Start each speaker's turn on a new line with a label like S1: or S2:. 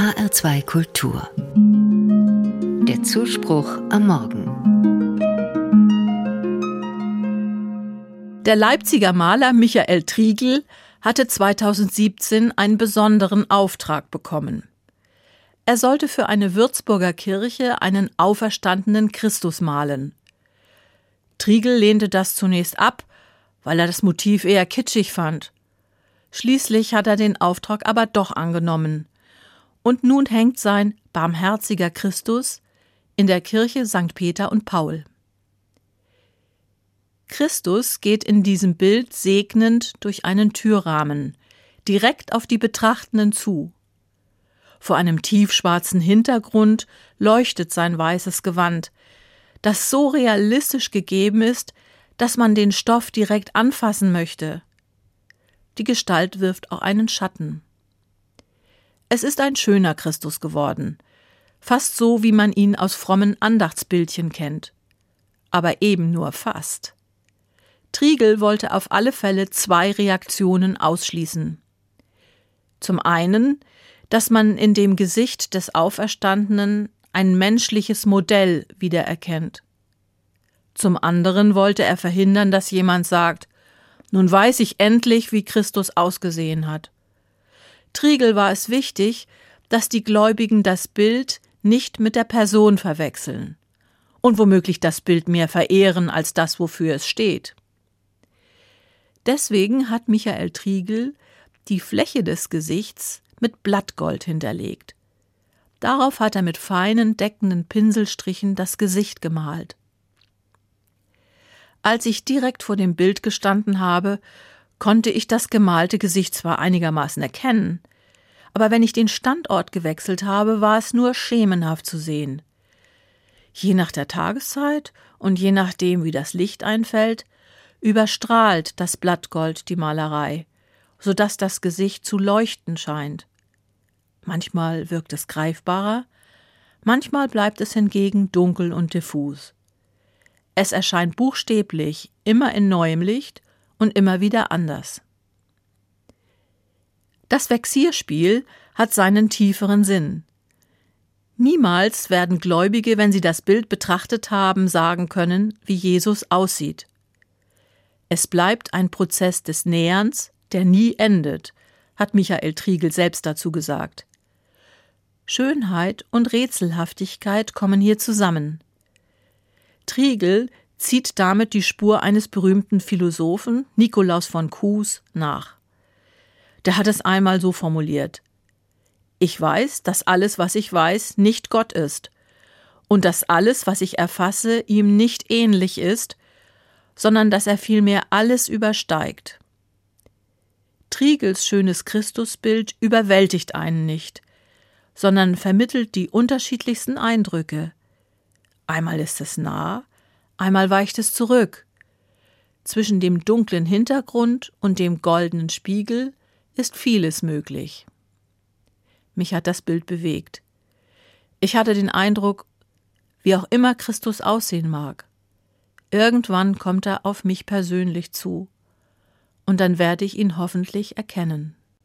S1: HR2 Kultur. Der Zuspruch am Morgen.
S2: Der Leipziger Maler Michael Triegel hatte 2017 einen besonderen Auftrag bekommen. Er sollte für eine Würzburger Kirche einen auferstandenen Christus malen. Triegel lehnte das zunächst ab, weil er das Motiv eher kitschig fand. Schließlich hat er den Auftrag aber doch angenommen. Und nun hängt sein barmherziger Christus in der Kirche St. Peter und Paul. Christus geht in diesem Bild segnend durch einen Türrahmen, direkt auf die Betrachtenden zu. Vor einem tiefschwarzen Hintergrund leuchtet sein weißes Gewand, das so realistisch gegeben ist, dass man den Stoff direkt anfassen möchte. Die Gestalt wirft auch einen Schatten. Es ist ein schöner Christus geworden, fast so, wie man ihn aus frommen Andachtsbildchen kennt. Aber eben nur fast. Triegel wollte auf alle Fälle zwei Reaktionen ausschließen. Zum einen, dass man in dem Gesicht des Auferstandenen ein menschliches Modell wiedererkennt. Zum anderen wollte er verhindern, dass jemand sagt, nun weiß ich endlich, wie Christus ausgesehen hat. Triegel war es wichtig, dass die Gläubigen das Bild nicht mit der Person verwechseln und womöglich das Bild mehr verehren als das, wofür es steht. Deswegen hat Michael Triegel die Fläche des Gesichts mit Blattgold hinterlegt. Darauf hat er mit feinen, deckenden Pinselstrichen das Gesicht gemalt. Als ich direkt vor dem Bild gestanden habe, konnte ich das gemalte Gesicht zwar einigermaßen erkennen, aber wenn ich den Standort gewechselt habe, war es nur schemenhaft zu sehen. Je nach der Tageszeit und je nachdem, wie das Licht einfällt, überstrahlt das Blattgold die Malerei, so dass das Gesicht zu leuchten scheint. Manchmal wirkt es greifbarer, manchmal bleibt es hingegen dunkel und diffus. Es erscheint buchstäblich immer in neuem Licht und immer wieder anders. Das Vexierspiel hat seinen tieferen Sinn. Niemals werden Gläubige, wenn sie das Bild betrachtet haben, sagen können, wie Jesus aussieht. Es bleibt ein Prozess des Näherns, der nie endet, hat Michael Triegel selbst dazu gesagt. Schönheit und Rätselhaftigkeit kommen hier zusammen. Triegel zieht damit die Spur eines berühmten Philosophen, Nikolaus von Kues, nach. Der hat es einmal so formuliert. Ich weiß, dass alles, was ich weiß, nicht Gott ist, und dass alles, was ich erfasse, ihm nicht ähnlich ist, sondern dass er vielmehr alles übersteigt. Triegels schönes Christusbild überwältigt einen nicht, sondern vermittelt die unterschiedlichsten Eindrücke. Einmal ist es nah, einmal weicht es zurück. Zwischen dem dunklen Hintergrund und dem goldenen Spiegel ist vieles möglich. Mich hat das Bild bewegt. Ich hatte den Eindruck, wie auch immer Christus aussehen mag, irgendwann kommt er auf mich persönlich zu, und dann werde ich ihn hoffentlich erkennen.